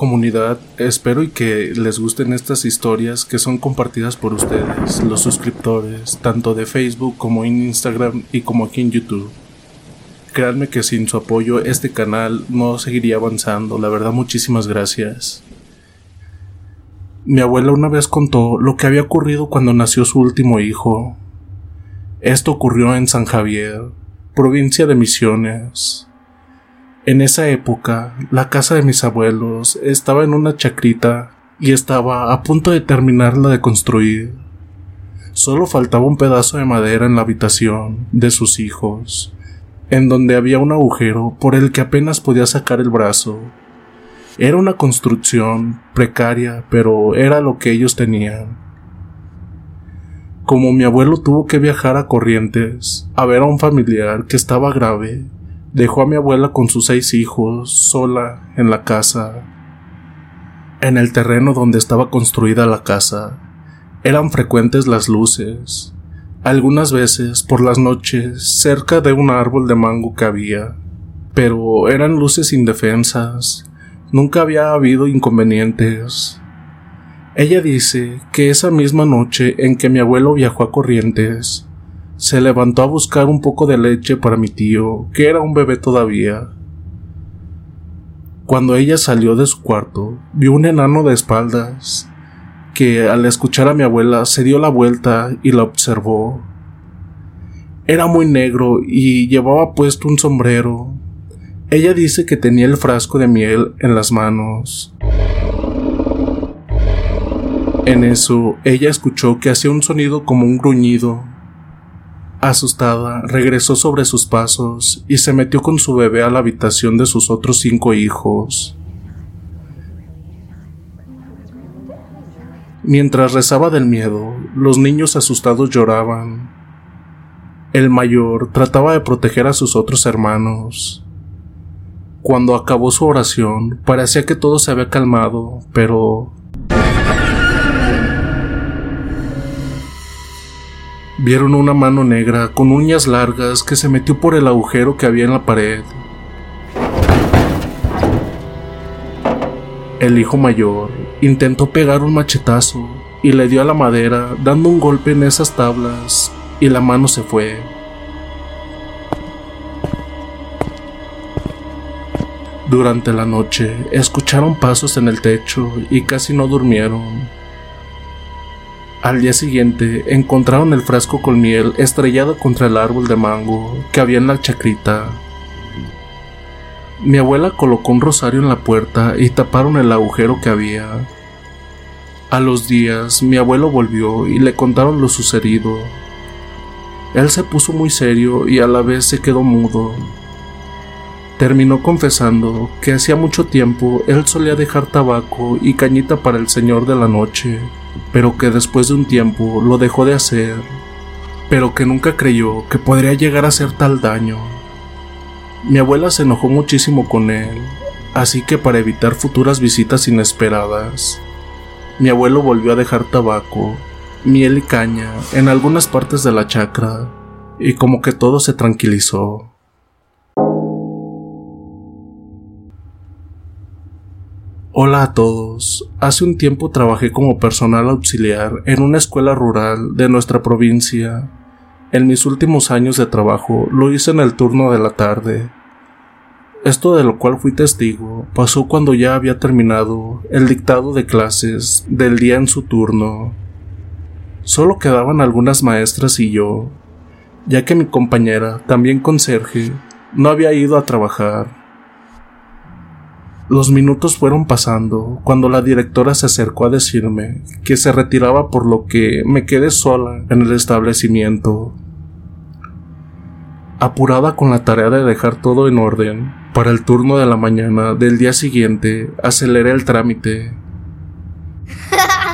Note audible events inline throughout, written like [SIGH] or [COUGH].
Comunidad, espero y que les gusten estas historias que son compartidas por ustedes, los suscriptores, tanto de Facebook como en Instagram y como aquí en YouTube. Créanme que sin su apoyo este canal no seguiría avanzando, la verdad muchísimas gracias. Mi abuela una vez contó lo que había ocurrido cuando nació su último hijo. Esto ocurrió en San Javier, provincia de Misiones. En esa época, la casa de mis abuelos estaba en una chacrita y estaba a punto de terminarla de construir. Solo faltaba un pedazo de madera en la habitación de sus hijos, en donde había un agujero por el que apenas podía sacar el brazo. Era una construcción precaria, pero era lo que ellos tenían. Como mi abuelo tuvo que viajar a Corrientes a ver a un familiar que estaba grave, Dejó a mi abuela con sus seis hijos sola en la casa. En el terreno donde estaba construida la casa eran frecuentes las luces, algunas veces por las noches cerca de un árbol de mango que había, pero eran luces indefensas, nunca había habido inconvenientes. Ella dice que esa misma noche en que mi abuelo viajó a Corrientes, se levantó a buscar un poco de leche para mi tío, que era un bebé todavía. Cuando ella salió de su cuarto, vio un enano de espaldas, que al escuchar a mi abuela se dio la vuelta y la observó. Era muy negro y llevaba puesto un sombrero. Ella dice que tenía el frasco de miel en las manos. En eso, ella escuchó que hacía un sonido como un gruñido Asustada, regresó sobre sus pasos y se metió con su bebé a la habitación de sus otros cinco hijos. Mientras rezaba del miedo, los niños asustados lloraban. El mayor trataba de proteger a sus otros hermanos. Cuando acabó su oración, parecía que todo se había calmado, pero Vieron una mano negra con uñas largas que se metió por el agujero que había en la pared. El hijo mayor intentó pegar un machetazo y le dio a la madera dando un golpe en esas tablas y la mano se fue. Durante la noche escucharon pasos en el techo y casi no durmieron. Al día siguiente encontraron el frasco con miel estrellado contra el árbol de mango que había en la chacrita. Mi abuela colocó un rosario en la puerta y taparon el agujero que había. A los días mi abuelo volvió y le contaron lo sucedido. Él se puso muy serio y a la vez se quedó mudo. Terminó confesando que hacía mucho tiempo él solía dejar tabaco y cañita para el señor de la noche pero que después de un tiempo lo dejó de hacer, pero que nunca creyó que podría llegar a hacer tal daño. Mi abuela se enojó muchísimo con él, así que para evitar futuras visitas inesperadas, mi abuelo volvió a dejar tabaco, miel y caña en algunas partes de la chacra, y como que todo se tranquilizó. Hola a todos. Hace un tiempo trabajé como personal auxiliar en una escuela rural de nuestra provincia. En mis últimos años de trabajo lo hice en el turno de la tarde. Esto de lo cual fui testigo pasó cuando ya había terminado el dictado de clases del día en su turno. Solo quedaban algunas maestras y yo. ya que mi compañera, también conserje, no había ido a trabajar. Los minutos fueron pasando cuando la directora se acercó a decirme que se retiraba por lo que me quedé sola en el establecimiento. Apurada con la tarea de dejar todo en orden, para el turno de la mañana del día siguiente aceleré el trámite. [LAUGHS]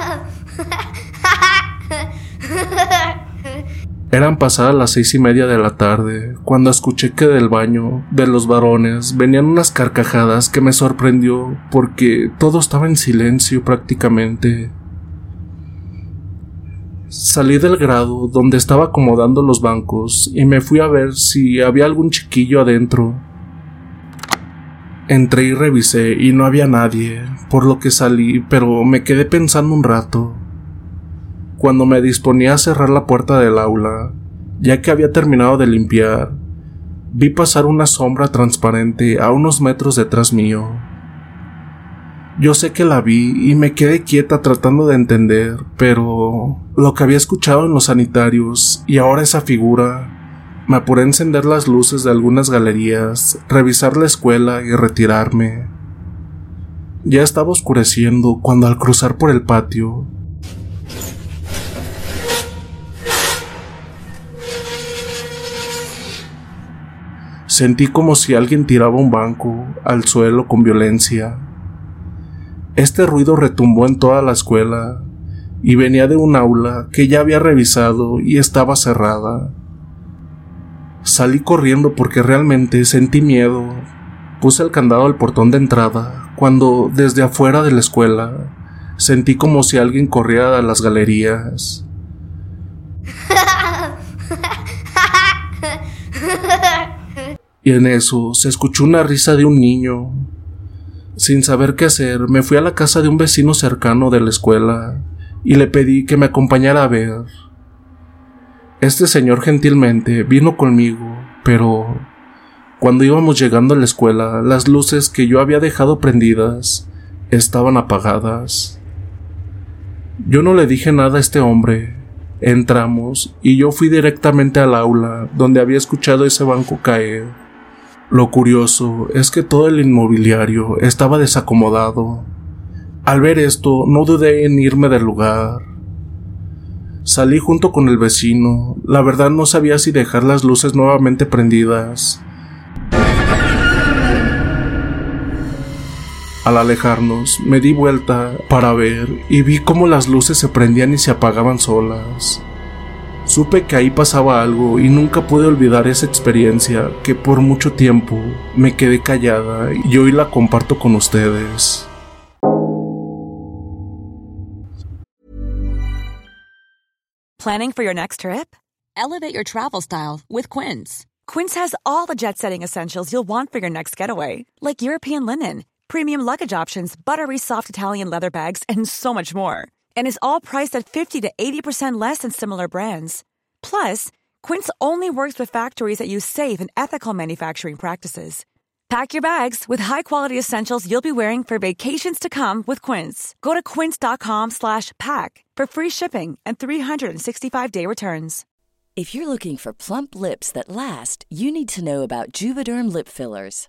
Eran pasadas las seis y media de la tarde cuando escuché que del baño de los varones venían unas carcajadas que me sorprendió porque todo estaba en silencio prácticamente. Salí del grado donde estaba acomodando los bancos y me fui a ver si había algún chiquillo adentro. Entré y revisé y no había nadie, por lo que salí, pero me quedé pensando un rato. Cuando me disponía a cerrar la puerta del aula, ya que había terminado de limpiar, vi pasar una sombra transparente a unos metros detrás mío. Yo sé que la vi y me quedé quieta tratando de entender, pero lo que había escuchado en los sanitarios y ahora esa figura me apuré a encender las luces de algunas galerías, revisar la escuela y retirarme. Ya estaba oscureciendo cuando al cruzar por el patio sentí como si alguien tiraba un banco al suelo con violencia. Este ruido retumbó en toda la escuela y venía de un aula que ya había revisado y estaba cerrada. Salí corriendo porque realmente sentí miedo. Puse el candado al portón de entrada cuando desde afuera de la escuela sentí como si alguien corriera a las galerías. [LAUGHS] Y en eso se escuchó una risa de un niño. Sin saber qué hacer, me fui a la casa de un vecino cercano de la escuela y le pedí que me acompañara a ver. Este señor gentilmente vino conmigo, pero cuando íbamos llegando a la escuela, las luces que yo había dejado prendidas estaban apagadas. Yo no le dije nada a este hombre. Entramos y yo fui directamente al aula donde había escuchado ese banco caer. Lo curioso es que todo el inmobiliario estaba desacomodado. Al ver esto, no dudé en irme del lugar. Salí junto con el vecino. La verdad no sabía si dejar las luces nuevamente prendidas. Al alejarnos, me di vuelta para ver y vi cómo las luces se prendían y se apagaban solas. Supe que ahí pasaba algo y nunca pude olvidar esa experiencia que por mucho tiempo me quedé callada y hoy la comparto con ustedes. Planning for your next trip? Elevate your travel style with Quince. Quince has all the jet setting essentials you'll want for your next getaway, like European linen, premium luggage options, buttery soft Italian leather bags, and so much more. And is all priced at 50 to 80% less than similar brands. Plus, Quince only works with factories that use safe and ethical manufacturing practices. Pack your bags with high-quality essentials you'll be wearing for vacations to come with Quince. Go to quince.com/pack for free shipping and 365-day returns. If you're looking for plump lips that last, you need to know about Juvederm lip fillers.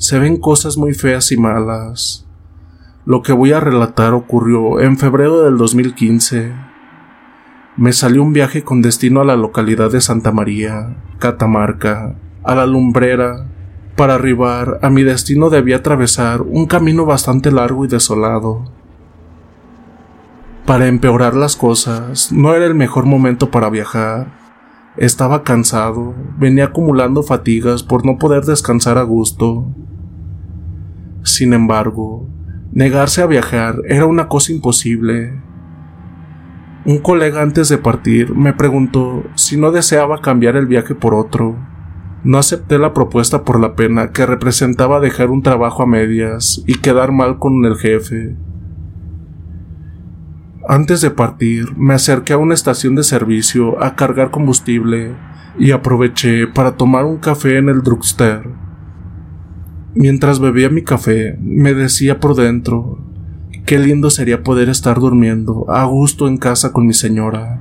se ven cosas muy feas y malas. Lo que voy a relatar ocurrió en febrero del 2015. Me salió un viaje con destino a la localidad de Santa María, Catamarca, a la lumbrera. Para arribar a mi destino debía atravesar un camino bastante largo y desolado. Para empeorar las cosas, no era el mejor momento para viajar. Estaba cansado, venía acumulando fatigas por no poder descansar a gusto. Sin embargo, negarse a viajar era una cosa imposible. Un colega antes de partir me preguntó si no deseaba cambiar el viaje por otro. No acepté la propuesta por la pena que representaba dejar un trabajo a medias y quedar mal con el jefe. Antes de partir, me acerqué a una estación de servicio a cargar combustible y aproveché para tomar un café en el drugstore. Mientras bebía mi café, me decía por dentro, qué lindo sería poder estar durmiendo a gusto en casa con mi señora.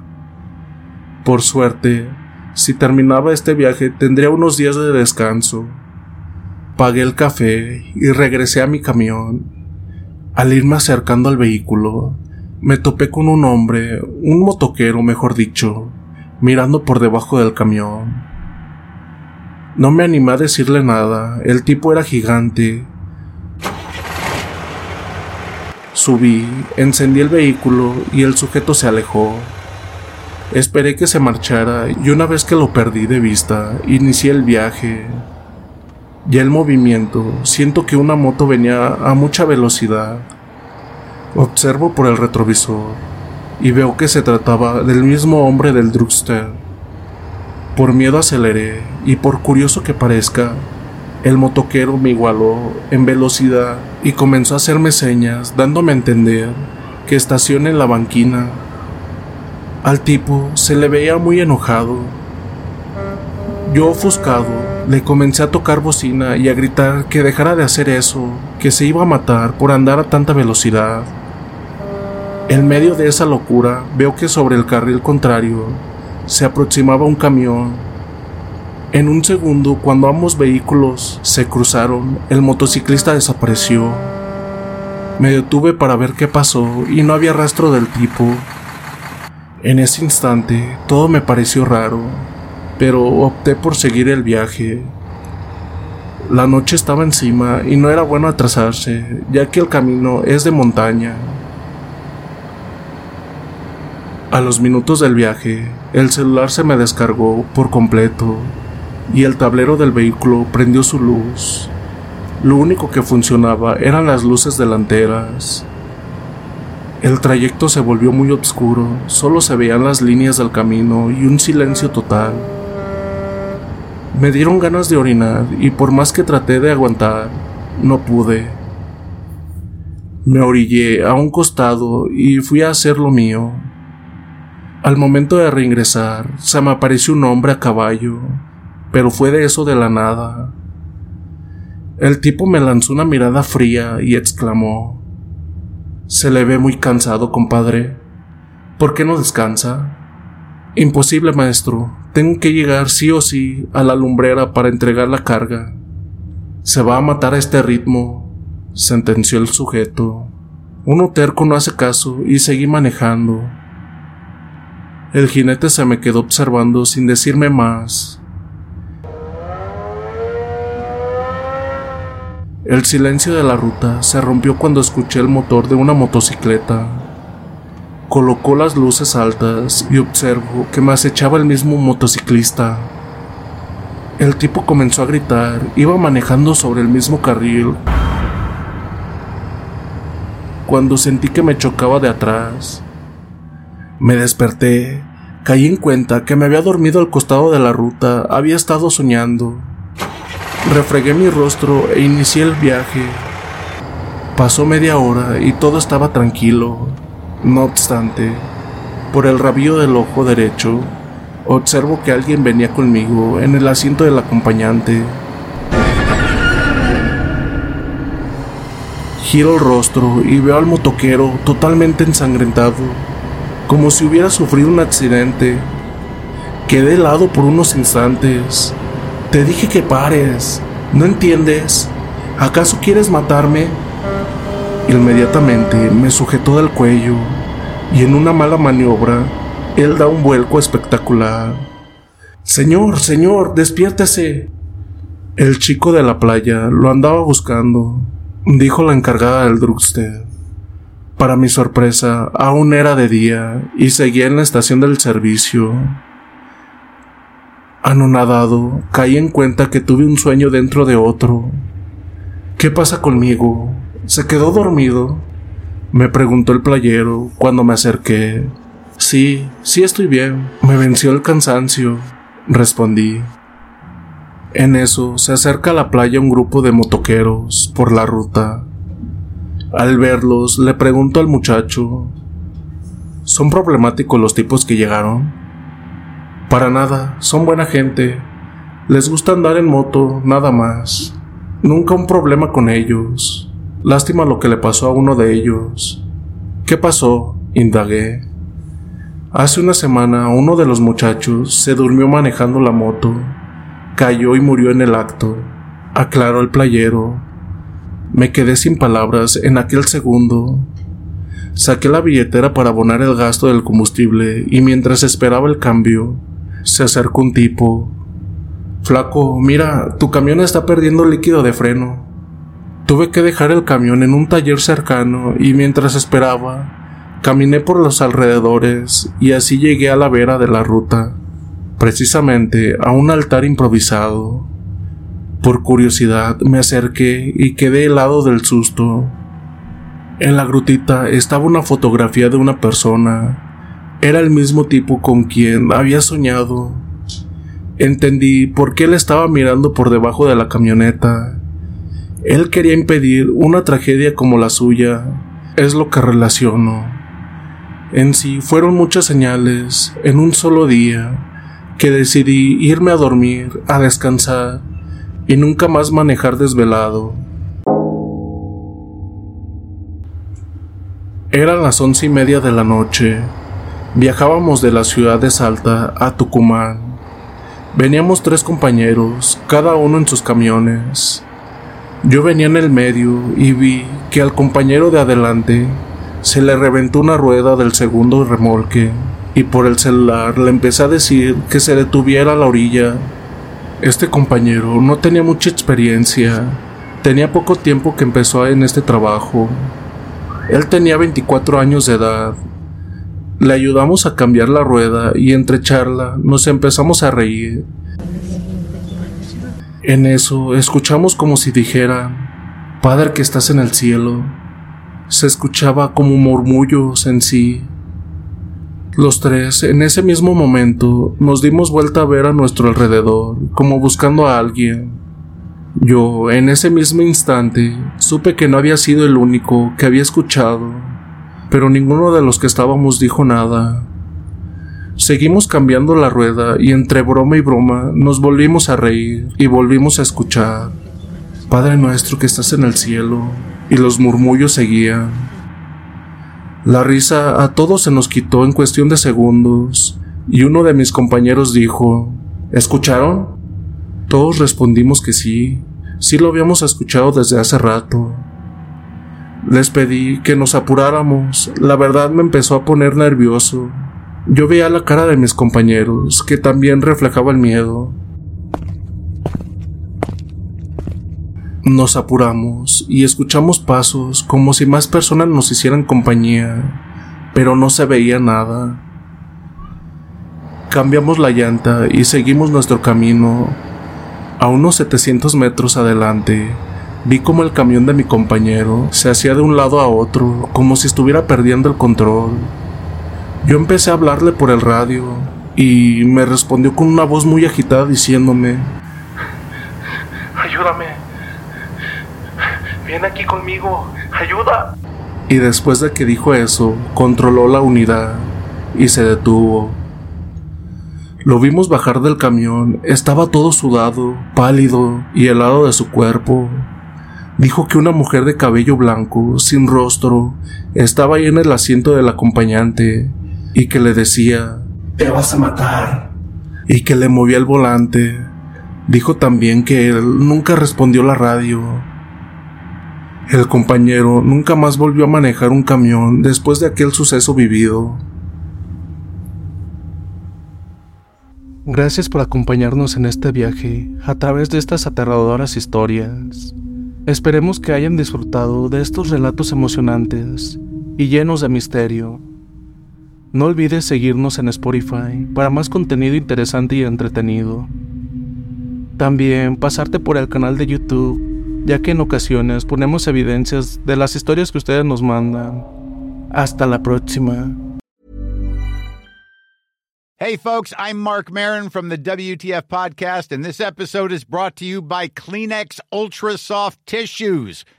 Por suerte, si terminaba este viaje tendría unos días de descanso. Pagué el café y regresé a mi camión. Al irme acercando al vehículo, me topé con un hombre, un motoquero mejor dicho, mirando por debajo del camión. No me animé a decirle nada, el tipo era gigante. Subí, encendí el vehículo y el sujeto se alejó. Esperé que se marchara y una vez que lo perdí de vista, inicié el viaje. Ya el movimiento, siento que una moto venía a mucha velocidad. Observo por el retrovisor y veo que se trataba del mismo hombre del drugstore. Por miedo aceleré y por curioso que parezca, el motoquero me igualó en velocidad y comenzó a hacerme señas dándome a entender que estacione en la banquina. Al tipo se le veía muy enojado. Yo ofuscado le comencé a tocar bocina y a gritar que dejara de hacer eso, que se iba a matar por andar a tanta velocidad. En medio de esa locura veo que sobre el carril contrario se aproximaba un camión. En un segundo, cuando ambos vehículos se cruzaron, el motociclista desapareció. Me detuve para ver qué pasó y no había rastro del tipo. En ese instante todo me pareció raro, pero opté por seguir el viaje. La noche estaba encima y no era bueno atrasarse, ya que el camino es de montaña. A los minutos del viaje, el celular se me descargó por completo y el tablero del vehículo prendió su luz. Lo único que funcionaba eran las luces delanteras. El trayecto se volvió muy oscuro, solo se veían las líneas del camino y un silencio total. Me dieron ganas de orinar y por más que traté de aguantar, no pude. Me orillé a un costado y fui a hacer lo mío. Al momento de reingresar, se me apareció un hombre a caballo, pero fue de eso de la nada. El tipo me lanzó una mirada fría y exclamó, Se le ve muy cansado, compadre. ¿Por qué no descansa? Imposible, maestro. Tengo que llegar sí o sí a la lumbrera para entregar la carga. Se va a matar a este ritmo, sentenció el sujeto. Uno terco no hace caso y seguí manejando. El jinete se me quedó observando sin decirme más. El silencio de la ruta se rompió cuando escuché el motor de una motocicleta. Colocó las luces altas y observo que me acechaba el mismo motociclista. El tipo comenzó a gritar, iba manejando sobre el mismo carril. Cuando sentí que me chocaba de atrás, me desperté, caí en cuenta que me había dormido al costado de la ruta, había estado soñando. Refregué mi rostro e inicié el viaje. Pasó media hora y todo estaba tranquilo. No obstante, por el rabillo del ojo derecho, observo que alguien venía conmigo en el asiento del acompañante. Giro el rostro y veo al motoquero totalmente ensangrentado, como si hubiera sufrido un accidente. Quedé helado por unos instantes. Te dije que pares. ¿No entiendes? ¿Acaso quieres matarme? Inmediatamente me sujetó del cuello y en una mala maniobra él da un vuelco espectacular. Señor, señor, despiértese. El chico de la playa lo andaba buscando, dijo la encargada del drugstore. Para mi sorpresa, aún era de día y seguía en la estación del servicio. Anonadado, caí en cuenta que tuve un sueño dentro de otro. ¿Qué pasa conmigo? ¿Se quedó dormido? Me preguntó el playero cuando me acerqué. Sí, sí estoy bien. Me venció el cansancio, respondí. En eso se acerca a la playa un grupo de motoqueros por la ruta. Al verlos, le pregunto al muchacho, ¿son problemáticos los tipos que llegaron? Para nada, son buena gente. Les gusta andar en moto, nada más. Nunca un problema con ellos. Lástima lo que le pasó a uno de ellos. ¿Qué pasó? indagué. Hace una semana uno de los muchachos se durmió manejando la moto, cayó y murió en el acto, aclaró el playero. Me quedé sin palabras en aquel segundo. Saqué la billetera para abonar el gasto del combustible y mientras esperaba el cambio, se acercó un tipo. Flaco, mira, tu camión está perdiendo líquido de freno. Tuve que dejar el camión en un taller cercano y mientras esperaba, Caminé por los alrededores y así llegué a la vera de la ruta, precisamente a un altar improvisado. Por curiosidad me acerqué y quedé helado del susto. En la grutita estaba una fotografía de una persona. Era el mismo tipo con quien había soñado. Entendí por qué él estaba mirando por debajo de la camioneta. Él quería impedir una tragedia como la suya. Es lo que relaciono. En sí fueron muchas señales en un solo día que decidí irme a dormir, a descansar y nunca más manejar desvelado. Eran las once y media de la noche. Viajábamos de la ciudad de Salta a Tucumán. Veníamos tres compañeros, cada uno en sus camiones. Yo venía en el medio y vi que al compañero de adelante se le reventó una rueda del segundo remolque y por el celular le empecé a decir que se detuviera a la orilla. Este compañero no tenía mucha experiencia, tenía poco tiempo que empezó en este trabajo. Él tenía 24 años de edad. Le ayudamos a cambiar la rueda y entre charla nos empezamos a reír. En eso escuchamos como si dijera, Padre que estás en el cielo, se escuchaba como murmullos en sí. Los tres, en ese mismo momento, nos dimos vuelta a ver a nuestro alrededor, como buscando a alguien. Yo, en ese mismo instante, supe que no había sido el único que había escuchado, pero ninguno de los que estábamos dijo nada. Seguimos cambiando la rueda y entre broma y broma nos volvimos a reír y volvimos a escuchar. Padre nuestro que estás en el cielo, y los murmullos seguían. La risa a todos se nos quitó en cuestión de segundos, y uno de mis compañeros dijo, ¿Escucharon? Todos respondimos que sí, sí lo habíamos escuchado desde hace rato. Les pedí que nos apuráramos, la verdad me empezó a poner nervioso. Yo veía la cara de mis compañeros, que también reflejaba el miedo. Nos apuramos y escuchamos pasos como si más personas nos hicieran compañía, pero no se veía nada. Cambiamos la llanta y seguimos nuestro camino. A unos 700 metros adelante, vi como el camión de mi compañero se hacía de un lado a otro, como si estuviera perdiendo el control. Yo empecé a hablarle por el radio y me respondió con una voz muy agitada diciéndome, Ayúdame. Ven aquí conmigo. Ayuda. Y después de que dijo eso, controló la unidad y se detuvo. Lo vimos bajar del camión, estaba todo sudado, pálido y helado de su cuerpo. Dijo que una mujer de cabello blanco, sin rostro, estaba ahí en el asiento del acompañante y que le decía, Te vas a matar. y que le movía el volante. Dijo también que él nunca respondió la radio. El compañero nunca más volvió a manejar un camión después de aquel suceso vivido. Gracias por acompañarnos en este viaje a través de estas aterradoras historias. Esperemos que hayan disfrutado de estos relatos emocionantes y llenos de misterio. No olvides seguirnos en Spotify para más contenido interesante y entretenido. También pasarte por el canal de YouTube, ya que en ocasiones ponemos evidencias de las historias que ustedes nos mandan. Hasta la próxima. Hey, folks, I'm Mark Marin from the WTF Podcast, and this episode is brought to you by Kleenex Ultra Soft Tissues,